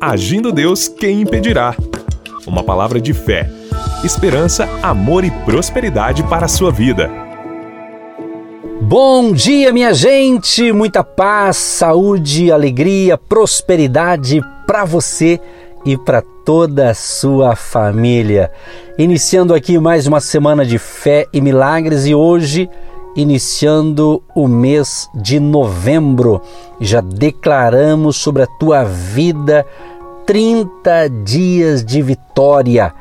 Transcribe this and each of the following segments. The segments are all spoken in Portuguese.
Agindo Deus, quem impedirá? Uma palavra de fé, esperança, amor e prosperidade para a sua vida. Bom dia, minha gente! Muita paz, saúde, alegria, prosperidade para você e para toda a sua família. Iniciando aqui mais uma semana de fé e milagres e hoje iniciando o mês de novembro. Já declaramos sobre a tua vida 30 dias de vitória,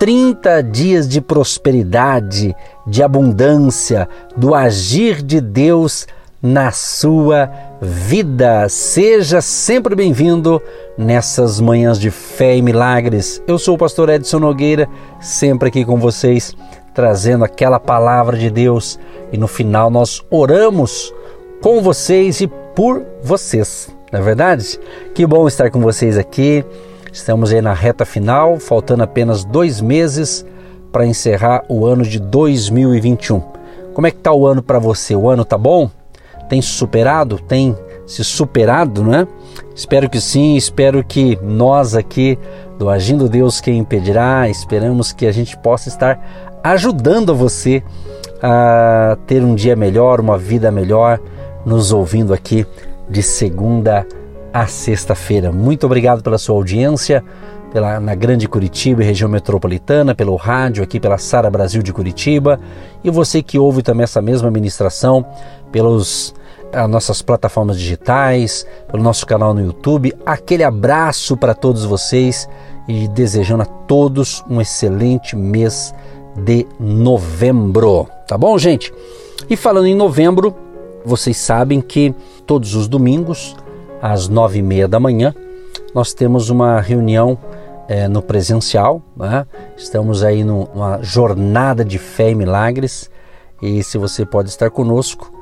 30 dias de prosperidade, de abundância, do agir de Deus na sua vida. Seja sempre bem-vindo nessas manhãs de fé e milagres. Eu sou o pastor Edson Nogueira, sempre aqui com vocês, trazendo aquela palavra de Deus e no final nós oramos com vocês e por vocês. Não é verdade? Que bom estar com vocês aqui. Estamos aí na reta final, faltando apenas dois meses para encerrar o ano de 2021. Como é que está o ano para você? O ano tá bom? tem superado, tem se superado, não é? Espero que sim, espero que nós aqui do Agindo Deus Quem Impedirá, esperamos que a gente possa estar ajudando você a ter um dia melhor, uma vida melhor, nos ouvindo aqui de segunda a sexta-feira. Muito obrigado pela sua audiência pela, na Grande Curitiba e região metropolitana, pelo rádio aqui pela Sara Brasil de Curitiba e você que ouve também essa mesma ministração pelos as nossas plataformas digitais, pelo nosso canal no YouTube. Aquele abraço para todos vocês e desejando a todos um excelente mês de novembro. Tá bom, gente? E falando em novembro, vocês sabem que todos os domingos, às nove e meia da manhã, nós temos uma reunião é, no presencial. Né? Estamos aí numa jornada de fé e milagres. E se você pode estar conosco,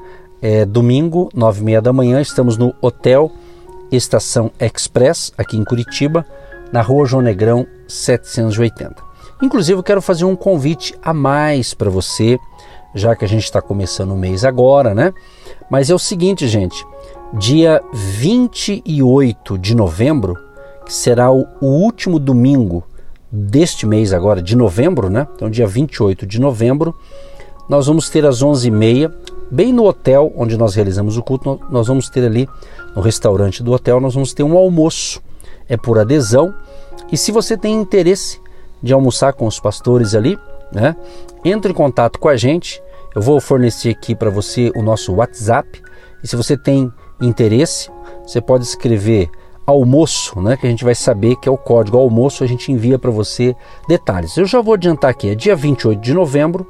é, domingo, nove e meia da manhã, estamos no Hotel Estação Express, aqui em Curitiba, na rua João Negrão 780. Inclusive, eu quero fazer um convite a mais para você, já que a gente está começando o mês agora, né? Mas é o seguinte, gente, dia 28 de novembro, que será o, o último domingo deste mês agora, de novembro, né? Então, dia 28 de novembro, nós vamos ter às 11h30 bem no hotel onde nós realizamos o culto, nós vamos ter ali no restaurante do hotel, nós vamos ter um almoço. É por adesão. E se você tem interesse de almoçar com os pastores ali, né, entre em contato com a gente. Eu vou fornecer aqui para você o nosso WhatsApp. E se você tem interesse, você pode escrever almoço, né, que a gente vai saber que é o código almoço, a gente envia para você detalhes. Eu já vou adiantar aqui, é dia 28 de novembro,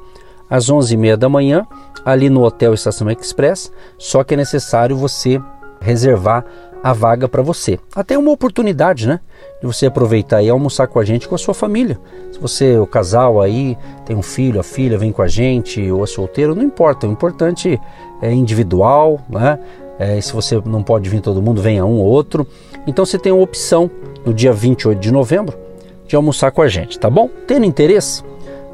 às 11h30 da manhã, ali no Hotel Estação Express, só que é necessário você reservar a vaga para você. Até uma oportunidade, né? De você aproveitar e almoçar com a gente, com a sua família. Se você, o casal aí, tem um filho, a filha vem com a gente, ou é solteiro, não importa. O importante é individual, né? É, se você não pode vir todo mundo, venha um ou outro. Então você tem a opção no dia 28 de novembro de almoçar com a gente, tá bom? Tendo interesse?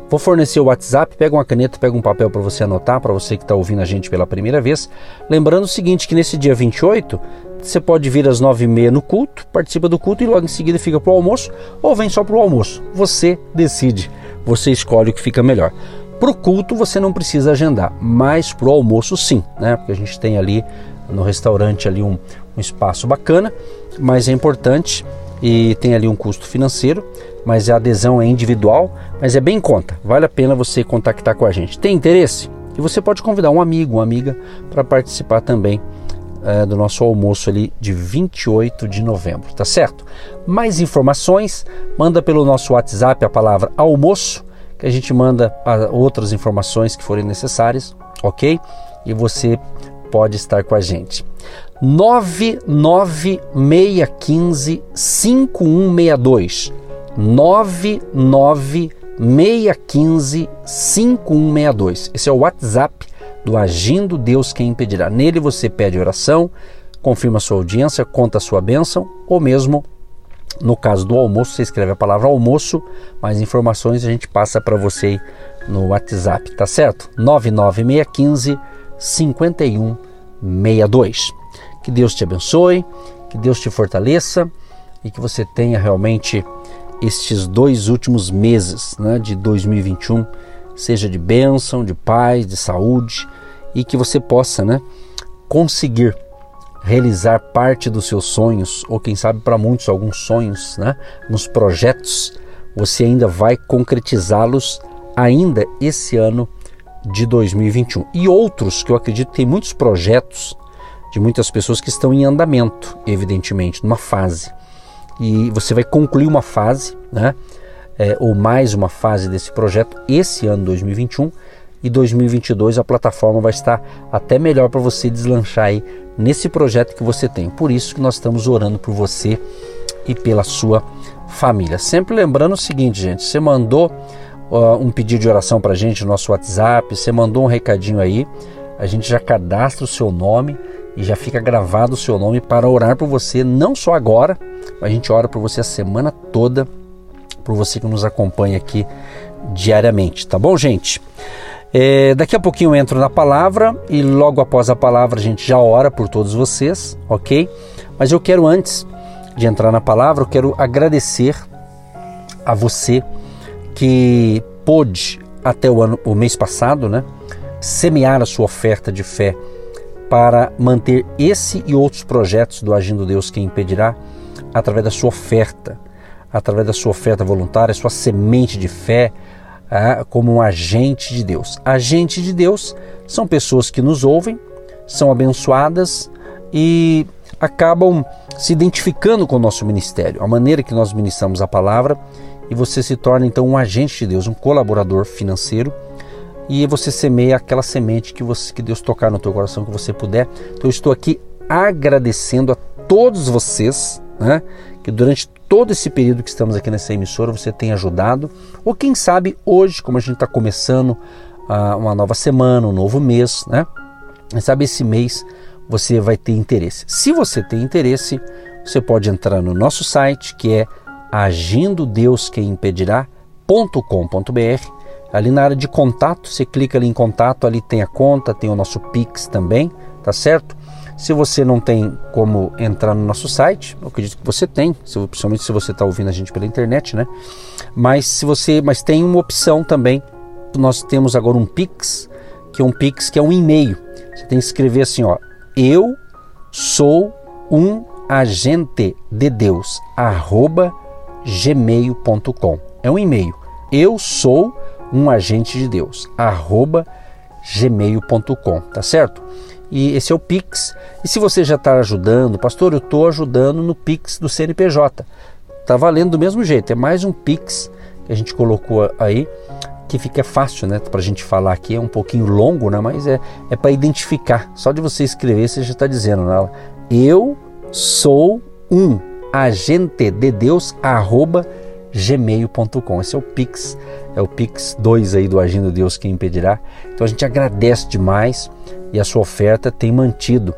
Vou fornecer o WhatsApp, pega uma caneta, pega um papel para você anotar, para você que está ouvindo a gente pela primeira vez. Lembrando o seguinte, que nesse dia 28, você pode vir às 9h30 no culto, participa do culto e logo em seguida fica para o almoço, ou vem só para o almoço. Você decide, você escolhe o que fica melhor. Para o culto você não precisa agendar, mas para o almoço sim, né? Porque a gente tem ali no restaurante ali um, um espaço bacana, mas é importante e tem ali um custo financeiro, mas a adesão é individual, mas é bem em conta. Vale a pena você contactar com a gente. Tem interesse? E você pode convidar um amigo, uma amiga para participar também é, do nosso almoço ali de 28 de novembro, tá certo? Mais informações, manda pelo nosso WhatsApp a palavra almoço, que a gente manda outras informações que forem necessárias, ok? E você pode estar com a gente. 99615 5162 99615 5162. Esse é o WhatsApp do Agindo Deus Quem Impedirá. Nele você pede oração, confirma sua audiência, conta a sua bênção, ou mesmo no caso do almoço, você escreve a palavra almoço, mais informações a gente passa para você no WhatsApp, tá certo? 99615 5162. Que Deus te abençoe, que Deus te fortaleça. e que você tenha realmente estes dois últimos meses né, de 2021 seja de bênção, de paz, de saúde e que você possa né, conseguir realizar parte dos seus sonhos, ou quem sabe para muitos alguns sonhos, né, nos projetos, você ainda vai concretizá-los ainda esse ano de 2021. E outros que eu acredito que tem muitos projetos de muitas pessoas que estão em andamento, evidentemente, numa fase. E você vai concluir uma fase, né? É, ou mais uma fase desse projeto esse ano 2021 e 2022 a plataforma vai estar até melhor para você deslanchar aí nesse projeto que você tem. Por isso que nós estamos orando por você e pela sua família. Sempre lembrando o seguinte, gente, você mandou uh, um pedido de oração para a gente no nosso WhatsApp, você mandou um recadinho aí, a gente já cadastra o seu nome e já fica gravado o seu nome para orar por você, não só agora, mas a gente ora por você a semana toda, por você que nos acompanha aqui diariamente, tá bom, gente? É, daqui a pouquinho eu entro na palavra e logo após a palavra a gente já ora por todos vocês, ok? Mas eu quero antes de entrar na palavra, eu quero agradecer a você que pôde até o ano, o mês passado, né, semear a sua oferta de fé para manter esse e outros projetos do Agindo Deus Quem Impedirá através da sua oferta, através da sua oferta voluntária, sua semente de fé, ah, como um agente de Deus. Agente de Deus são pessoas que nos ouvem, são abençoadas e acabam se identificando com o nosso ministério, a maneira que nós ministramos a palavra, e você se torna então um agente de Deus, um colaborador financeiro, e você semeia aquela semente que, você, que Deus tocar no teu coração, que você puder. Então eu estou aqui agradecendo a todos vocês, né, que durante todo esse período que estamos aqui nessa emissora você tem ajudado, ou quem sabe hoje, como a gente está começando uh, uma nova semana, um novo mês, né? Quem sabe esse mês você vai ter interesse. Se você tem interesse, você pode entrar no nosso site que é agindo Deus quem impedirá.com.br. Ali na área de contato, você clica ali em contato, ali tem a conta, tem o nosso Pix também, tá certo? Se você não tem como entrar no nosso site, eu acredito que você tem, principalmente se você está ouvindo a gente pela internet, né? Mas se você, mas tem uma opção também. Nós temos agora um Pix, que é um Pix que é um e-mail. Você tem que escrever assim, ó, eu sou um agente de Deus, arroba gmail.com. É um e-mail. Eu sou um agente de Deus, arroba gmail.com, tá certo? E esse é o Pix. E se você já está ajudando, pastor, eu estou ajudando no Pix do CNPJ. Está valendo do mesmo jeito, é mais um Pix que a gente colocou aí, que fica fácil né, para a gente falar aqui, é um pouquinho longo, né, mas é, é para identificar. Só de você escrever, você já está dizendo, né, eu sou um agente de Deus, arroba gmail.com. Esse é o Pix, é o Pix 2 aí do Agindo Deus que impedirá. Então a gente agradece demais e a sua oferta tem mantido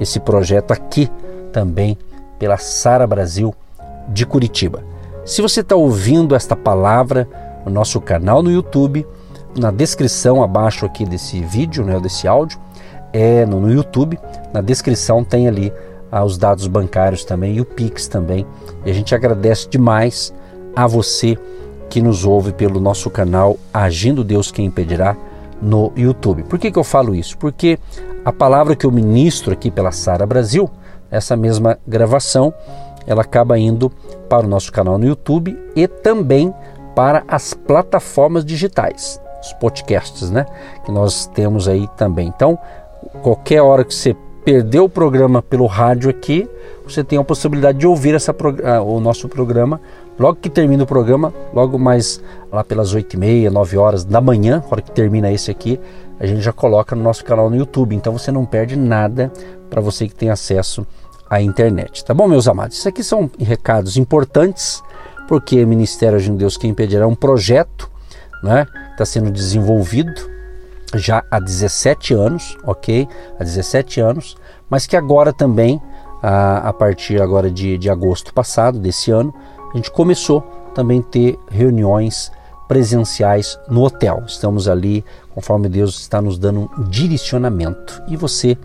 esse projeto aqui também pela Sara Brasil de Curitiba. Se você está ouvindo esta palavra no nosso canal no YouTube, na descrição abaixo aqui desse vídeo, né, desse áudio, é no, no YouTube, na descrição tem ali ah, os dados bancários também e o Pix também. E a gente agradece demais a você que nos ouve pelo nosso canal Agindo Deus Quem Impedirá no YouTube. Por que, que eu falo isso? Porque a palavra que eu ministro aqui pela Sara Brasil, essa mesma gravação, ela acaba indo para o nosso canal no YouTube e também para as plataformas digitais, os podcasts, né? Que nós temos aí também. Então, qualquer hora que você perdeu o programa pelo rádio aqui, você tem a possibilidade de ouvir essa, ah, o nosso programa Logo que termina o programa, logo mais lá pelas 8 e meia, 9 horas da manhã, hora que termina esse aqui, a gente já coloca no nosso canal no YouTube. Então você não perde nada para você que tem acesso à internet. Tá bom, meus amados? Isso aqui são recados importantes, porque o Ministério de Deus Quem Impedirá é um projeto né, que está sendo desenvolvido já há 17 anos, ok? Há 17 anos, mas que agora também, a, a partir agora de, de agosto passado, desse ano, a gente começou também a ter reuniões presenciais no hotel. Estamos ali, conforme Deus está nos dando um direcionamento. E você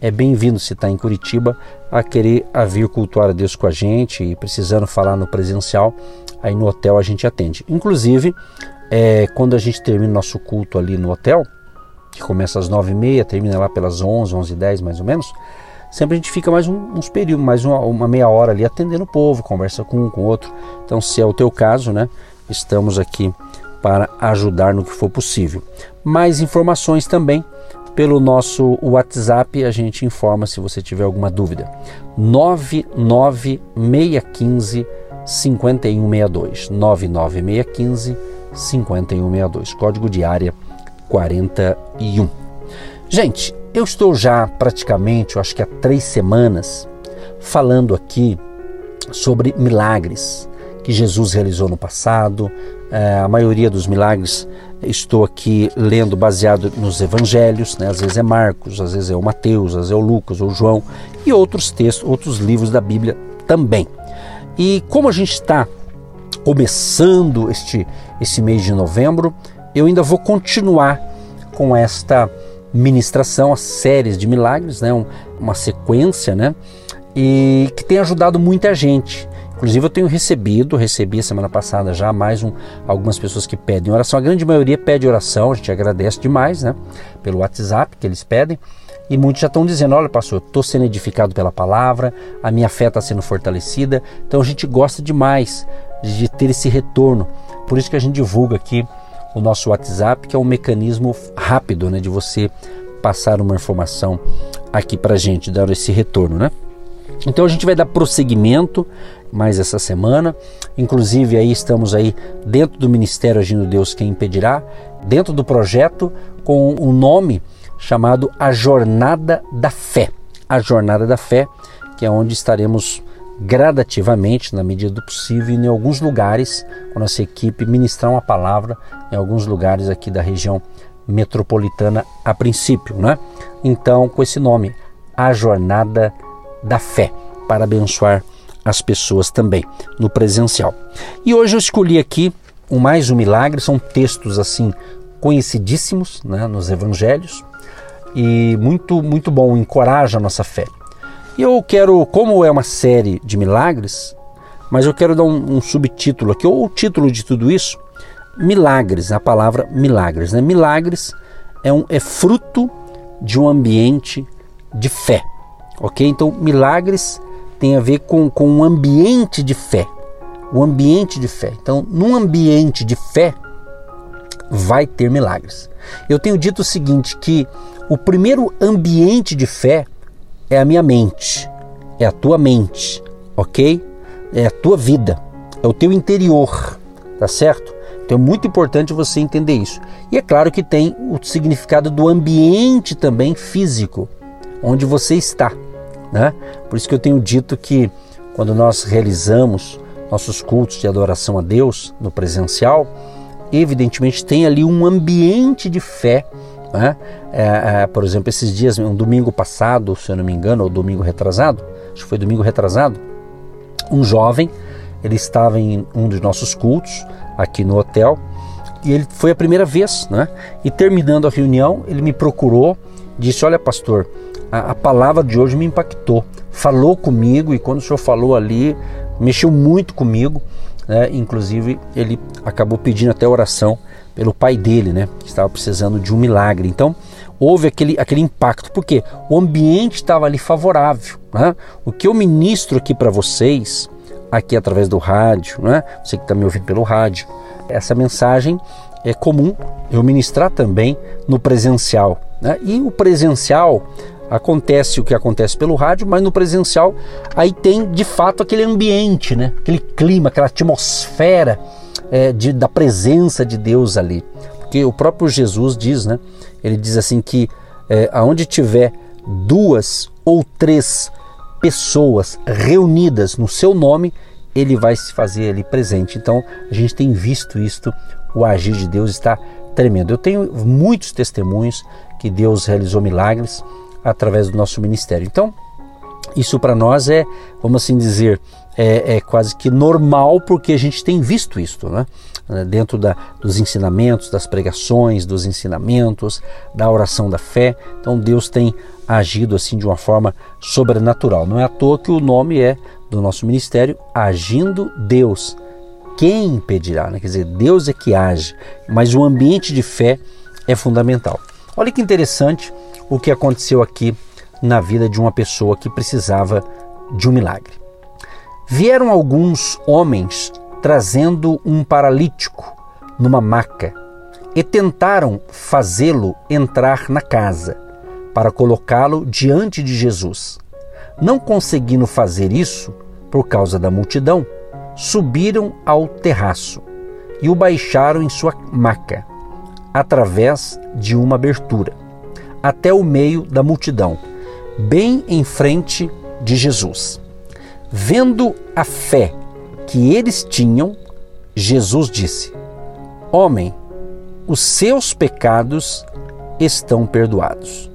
é bem-vindo se está em Curitiba a querer a vir cultuar a Deus com a gente e precisando falar no presencial, aí no hotel a gente atende. Inclusive, é, quando a gente termina nosso culto ali no hotel, que começa às nove e meia, termina lá pelas onze, onze e dez mais ou menos, sempre a gente fica mais um, uns períodos, mais uma, uma, meia hora ali atendendo o povo, conversa com um, com o outro. Então, se é o teu caso, né, estamos aqui para ajudar no que for possível. Mais informações também pelo nosso WhatsApp, a gente informa se você tiver alguma dúvida. 99615 5162. 99615 5162. Código de área 41. Gente, eu estou já praticamente, eu acho que há três semanas, falando aqui sobre milagres que Jesus realizou no passado. É, a maioria dos milagres estou aqui lendo baseado nos evangelhos, né? às vezes é Marcos, às vezes é o Mateus, às vezes é o Lucas ou João e outros textos, outros livros da Bíblia também. E como a gente está começando este, esse mês de novembro, eu ainda vou continuar com esta ministração, as séries de milagres, né? uma sequência, né? e que tem ajudado muita gente. Inclusive eu tenho recebido, recebi a semana passada já mais um, algumas pessoas que pedem oração. A grande maioria pede oração, a gente agradece demais, né? Pelo WhatsApp que eles pedem. E muitos já estão dizendo: olha, pastor, estou sendo edificado pela palavra, a minha fé está sendo fortalecida. Então a gente gosta demais de ter esse retorno. Por isso que a gente divulga aqui o nosso WhatsApp, que é um mecanismo rápido né, de você passar uma informação aqui para gente, dar esse retorno, né? Então a gente vai dar prosseguimento mais essa semana. Inclusive aí estamos aí dentro do Ministério Agindo Deus Quem Impedirá, dentro do projeto com um nome chamado A Jornada da Fé. A Jornada da Fé, que é onde estaremos gradativamente, na medida do possível, em alguns lugares, com a nossa equipe, ministrar uma palavra em alguns lugares aqui da região metropolitana a princípio, né? Então, com esse nome, A Jornada da Fé, para abençoar as pessoas também no presencial. E hoje eu escolhi aqui o mais um milagre, são textos assim conhecidíssimos né, nos evangelhos e muito muito bom, encoraja a nossa fé. E eu quero, como é uma série de milagres, mas eu quero dar um, um subtítulo aqui, ou o título de tudo isso, milagres, a palavra milagres. Né? Milagres é, um, é fruto de um ambiente de fé, ok? Então, milagres tem a ver com, com um ambiente de fé. O ambiente de fé. Então, num ambiente de fé, vai ter milagres. Eu tenho dito o seguinte: que o primeiro ambiente de fé é a minha mente, é a tua mente, ok? É a tua vida, é o teu interior, tá certo? Então é muito importante você entender isso. E é claro que tem o significado do ambiente também físico, onde você está. Né? Por isso que eu tenho dito que quando nós realizamos nossos cultos de adoração a Deus no presencial, evidentemente tem ali um ambiente de fé. Né? É, é, por exemplo, esses dias, um domingo passado, se eu não me engano, ou domingo retrasado, acho que foi domingo retrasado, um jovem, ele estava em um dos nossos cultos aqui no hotel e ele foi a primeira vez, né? E terminando a reunião, ele me procurou, disse: Olha, pastor, a, a, palavra de hoje me impactou, falou comigo e quando o senhor falou ali, mexeu muito comigo. Né? Inclusive, ele acabou pedindo até oração pelo pai dele, né? que estava precisando de um milagre. Então, houve aquele, aquele impacto, porque o ambiente estava ali favorável. Né? O que eu ministro aqui para vocês, aqui através do rádio, né? você que está me ouvindo pelo rádio, essa mensagem é comum eu ministrar também no presencial. Né? E o presencial acontece o que acontece pelo rádio, mas no presencial aí tem de fato aquele ambiente, né? aquele clima, aquela atmosfera é, de, da presença de Deus ali. Porque o próprio Jesus diz, né? ele diz assim que é, aonde tiver duas ou três pessoas reunidas no seu nome, ele vai se fazer ali presente. Então a gente tem visto isto, o agir de Deus está tremendo. Eu tenho muitos testemunhos que Deus realizou milagres através do nosso ministério. Então, isso para nós é, vamos assim dizer, é, é, quase que normal porque a gente tem visto isso, né? Dentro da, dos ensinamentos, das pregações, dos ensinamentos, da oração da fé. Então Deus tem agido assim de uma forma sobrenatural. Não é à toa que o nome é do nosso ministério Agindo Deus. Quem impedirá? Né? Quer dizer, Deus é que age, mas o ambiente de fé é fundamental. Olha que interessante o que aconteceu aqui na vida de uma pessoa que precisava de um milagre. Vieram alguns homens trazendo um paralítico numa maca e tentaram fazê-lo entrar na casa para colocá-lo diante de Jesus. Não conseguindo fazer isso por causa da multidão, subiram ao terraço e o baixaram em sua maca, através de uma abertura, até o meio da multidão, bem em frente de Jesus. Vendo a fé que eles tinham, Jesus disse: Homem, os seus pecados estão perdoados.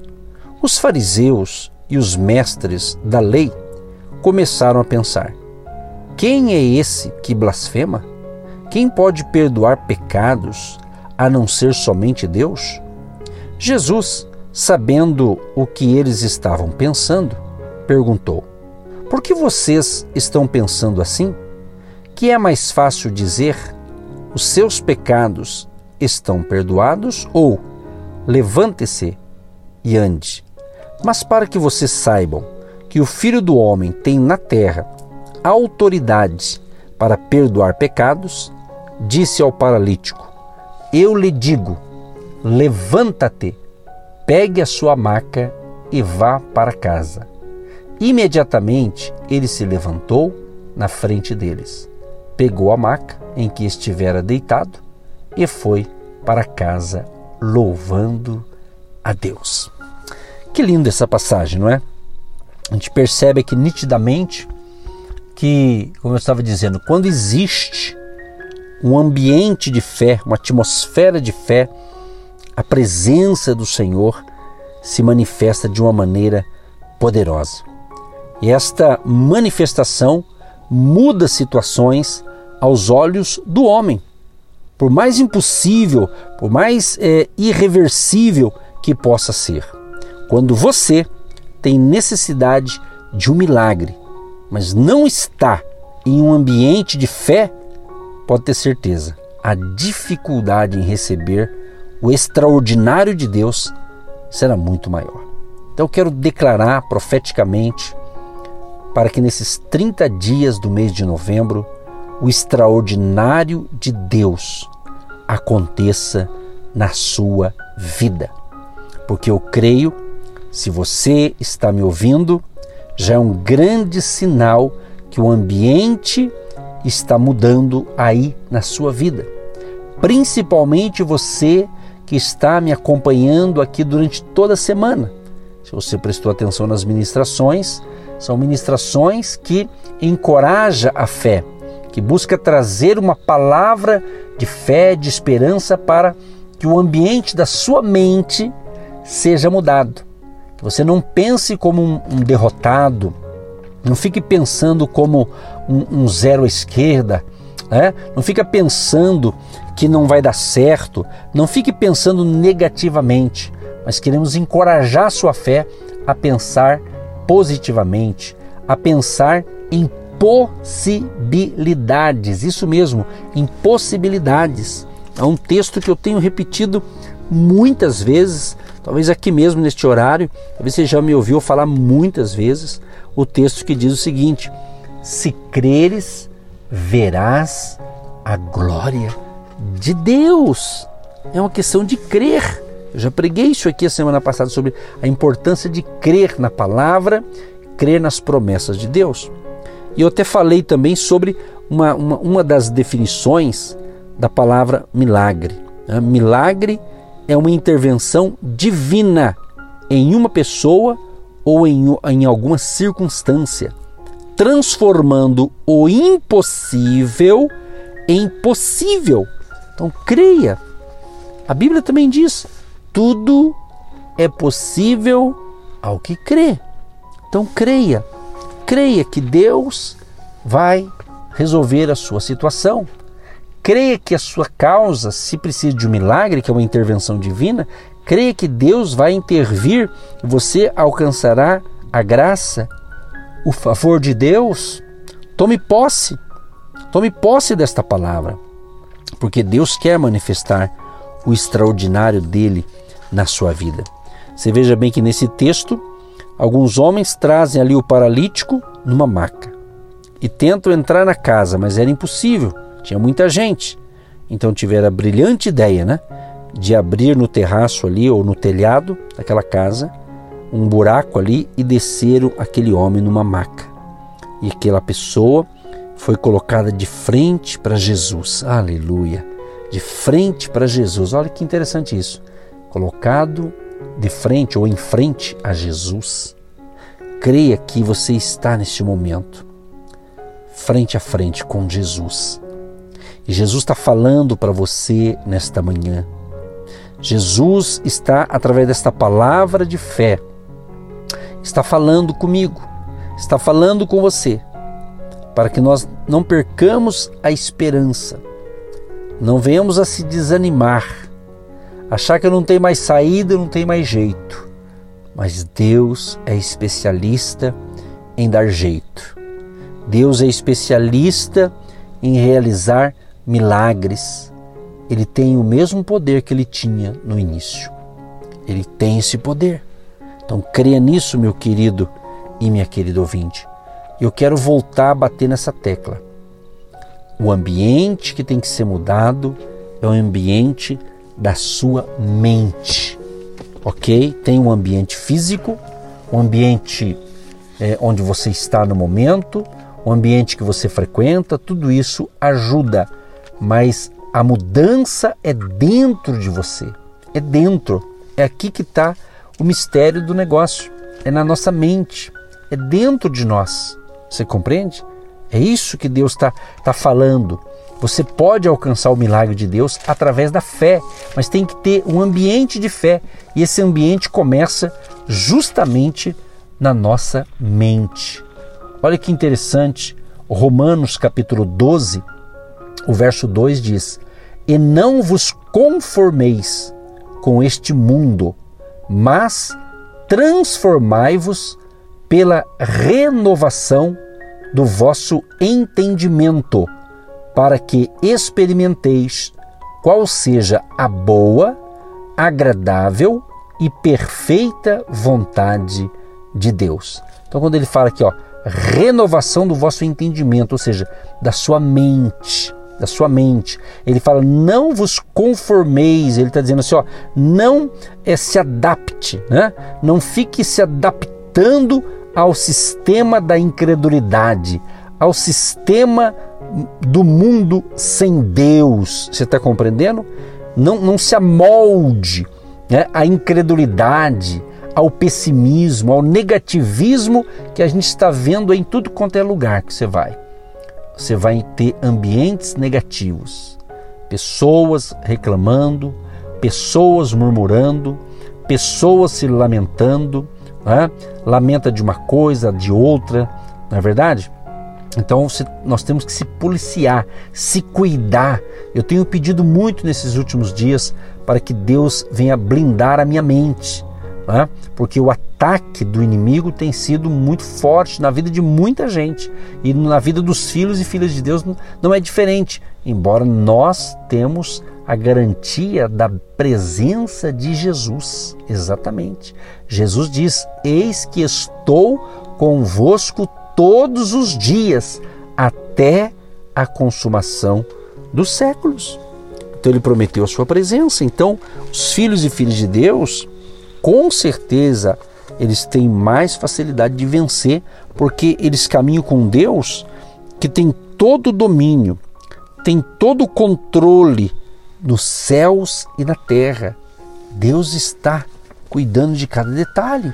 Os fariseus e os mestres da lei começaram a pensar: quem é esse que blasfema? Quem pode perdoar pecados a não ser somente Deus? Jesus, sabendo o que eles estavam pensando, perguntou: Por que vocês estão pensando assim? Que é mais fácil dizer: Os seus pecados estão perdoados ou levante-se e ande. Mas para que vocês saibam que o Filho do Homem tem na terra autoridade para perdoar pecados, disse ao paralítico: Eu lhe digo, levanta-te, pegue a sua maca e vá para casa. Imediatamente ele se levantou na frente deles, pegou a maca em que estivera deitado e foi para casa louvando a Deus. Que linda essa passagem, não é? A gente percebe aqui nitidamente que, como eu estava dizendo, quando existe um ambiente de fé, uma atmosfera de fé, a presença do Senhor se manifesta de uma maneira poderosa. E esta manifestação muda situações aos olhos do homem. Por mais impossível, por mais é, irreversível que possa ser. Quando você tem necessidade de um milagre, mas não está em um ambiente de fé, pode ter certeza, a dificuldade em receber o extraordinário de Deus será muito maior. Então eu quero declarar profeticamente para que nesses 30 dias do mês de novembro o extraordinário de Deus aconteça na sua vida. Porque eu creio, se você está me ouvindo, já é um grande sinal que o ambiente está mudando aí na sua vida. Principalmente você que está me acompanhando aqui durante toda a semana. Se você prestou atenção nas ministrações, são ministrações que encoraja a fé, que busca trazer uma palavra de fé, de esperança para que o ambiente da sua mente seja mudado que você não pense como um, um derrotado, não fique pensando como um, um zero à esquerda, né? não fica pensando que não vai dar certo, não fique pensando negativamente, mas queremos encorajar sua fé a pensar positivamente, a pensar em possibilidades, isso mesmo, em possibilidades. É um texto que eu tenho repetido muitas vezes Talvez aqui mesmo neste horário, talvez você já me ouviu falar muitas vezes o texto que diz o seguinte: Se creres, verás a glória de Deus. É uma questão de crer. Eu já preguei isso aqui a semana passada sobre a importância de crer na palavra, crer nas promessas de Deus. E eu até falei também sobre uma, uma, uma das definições da palavra milagre. Né? Milagre é uma intervenção divina em uma pessoa ou em, em alguma circunstância, transformando o impossível em possível. Então creia. A Bíblia também diz: tudo é possível ao que crê. Então creia. Creia que Deus vai resolver a sua situação. Creia que a sua causa, se precisa de um milagre, que é uma intervenção divina, creia que Deus vai intervir você alcançará a graça, o favor de Deus. Tome posse, tome posse desta palavra, porque Deus quer manifestar o extraordinário dele na sua vida. Você veja bem que nesse texto, alguns homens trazem ali o paralítico numa maca e tentam entrar na casa, mas era impossível, tinha muita gente. Então tiveram a brilhante ideia, né, de abrir no terraço ali ou no telhado daquela casa um buraco ali e desceram aquele homem numa maca. E aquela pessoa foi colocada de frente para Jesus. Aleluia! De frente para Jesus. Olha que interessante isso. Colocado de frente ou em frente a Jesus. Creia que você está neste momento frente a frente com Jesus. E Jesus está falando para você nesta manhã. Jesus está, através desta palavra de fé, está falando comigo, está falando com você, para que nós não percamos a esperança, não venhamos a se desanimar, achar que não tem mais saída, não tem mais jeito. Mas Deus é especialista em dar jeito. Deus é especialista em realizar milagres. Ele tem o mesmo poder que ele tinha no início. Ele tem esse poder. Então creia nisso, meu querido e minha querida ouvinte. Eu quero voltar a bater nessa tecla. O ambiente que tem que ser mudado é o ambiente da sua mente. Ok? Tem um ambiente físico, um ambiente é, onde você está no momento, o ambiente que você frequenta, tudo isso ajuda, mas a mudança é dentro de você, é dentro, é aqui que está o mistério do negócio, é na nossa mente, é dentro de nós. Você compreende? É isso que Deus está tá falando. Você pode alcançar o milagre de Deus através da fé, mas tem que ter um ambiente de fé. E esse ambiente começa justamente na nossa mente. Olha que interessante, Romanos capítulo 12, o verso 2 diz: E não vos conformeis com este mundo, mas transformai-vos pela renovação do vosso entendimento, para que experimenteis qual seja a boa, agradável e perfeita vontade de Deus. Então, quando ele fala aqui, ó, renovação do vosso entendimento, ou seja, da sua mente, da sua mente. Ele fala: não vos conformeis. Ele está dizendo assim: ó, não é, se adapte, né? não fique se adaptando ao sistema da incredulidade, ao sistema do mundo sem Deus. Você está compreendendo? Não, não se amolde né, à incredulidade, ao pessimismo, ao negativismo que a gente está vendo em tudo quanto é lugar que você vai. Você vai ter ambientes negativos, pessoas reclamando, pessoas murmurando, pessoas se lamentando, né? lamenta de uma coisa, de outra, não é verdade? Então nós temos que se policiar, se cuidar. Eu tenho pedido muito nesses últimos dias para que Deus venha blindar a minha mente né? porque o ataque do inimigo tem sido muito forte na vida de muita gente e na vida dos filhos e filhas de Deus não é diferente, embora nós temos a garantia da presença de Jesus. Exatamente. Jesus diz: Eis que estou convosco todos os dias até a consumação dos séculos. Então ele prometeu a sua presença. Então, os filhos e filhas de Deus com certeza eles têm mais facilidade de vencer, porque eles caminham com Deus que tem todo o domínio, tem todo o controle nos céus e na terra. Deus está cuidando de cada detalhe.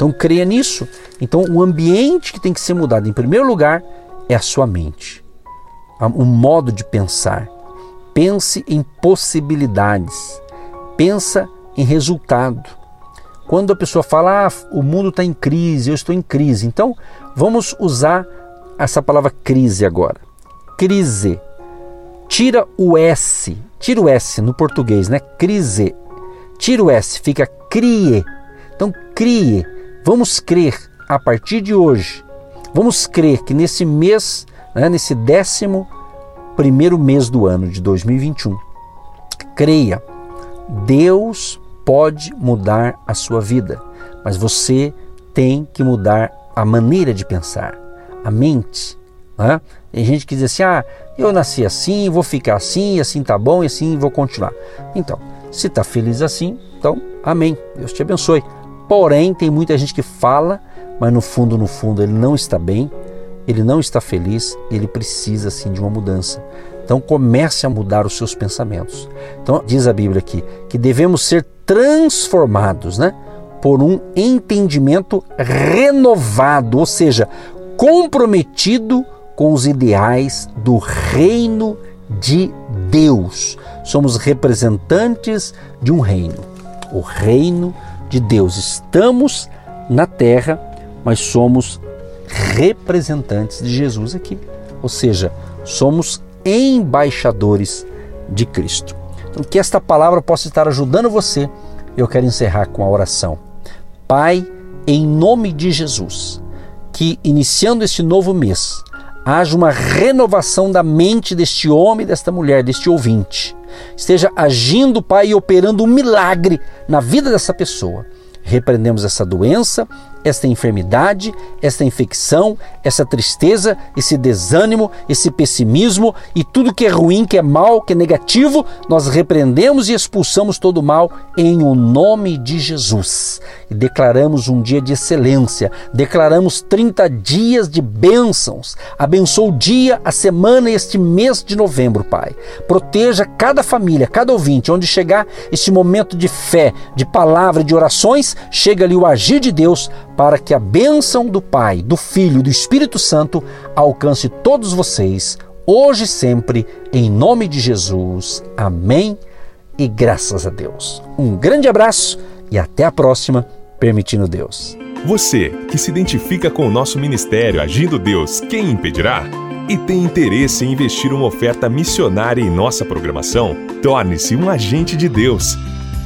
Então creia nisso. Então o ambiente que tem que ser mudado em primeiro lugar é a sua mente. O modo de pensar. Pense em possibilidades. Pensa em resultado. Quando a pessoa fala, ah, o mundo está em crise, eu estou em crise. Então, vamos usar essa palavra crise agora. Crise. Tira o S. Tira o S no português, né? Crise. Tira o S, fica crie. Então, crie. Vamos crer a partir de hoje. Vamos crer que nesse mês, né, nesse décimo primeiro mês do ano de 2021, creia, Deus pode mudar a sua vida, mas você tem que mudar a maneira de pensar, a mente. Né? Tem gente que diz assim: ah, eu nasci assim, vou ficar assim, assim tá bom, e assim vou continuar. Então, se está feliz assim, então amém. Deus te abençoe. Porém, tem muita gente que fala, mas no fundo, no fundo, ele não está bem, ele não está feliz, ele precisa sim de uma mudança. Então comece a mudar os seus pensamentos. Então diz a Bíblia aqui que devemos ser transformados, né, por um entendimento renovado, ou seja, comprometido com os ideais do reino de Deus. Somos representantes de um reino, o reino de Deus. Estamos na terra, mas somos representantes de Jesus aqui. Ou seja, somos embaixadores de Cristo. Então, que esta palavra possa estar ajudando você. Eu quero encerrar com a oração. Pai, em nome de Jesus, que iniciando este novo mês, haja uma renovação da mente deste homem, desta mulher, deste ouvinte. Esteja agindo, Pai, e operando um milagre na vida dessa pessoa. Repreendemos essa doença, esta enfermidade, esta infecção, essa tristeza, esse desânimo, esse pessimismo e tudo que é ruim, que é mal, que é negativo, nós repreendemos e expulsamos todo o mal em o nome de Jesus. E declaramos um dia de excelência, declaramos 30 dias de bênçãos. Abençoa o dia, a semana e este mês de novembro, Pai. Proteja cada família, cada ouvinte, onde chegar este momento de fé, de palavra, de orações, chega ali o agir de Deus para que a bênção do Pai, do Filho e do Espírito Santo alcance todos vocês, hoje e sempre, em nome de Jesus. Amém e graças a Deus. Um grande abraço e até a próxima, permitindo Deus. Você que se identifica com o nosso ministério Agindo Deus, quem impedirá? E tem interesse em investir uma oferta missionária em nossa programação? Torne-se um agente de Deus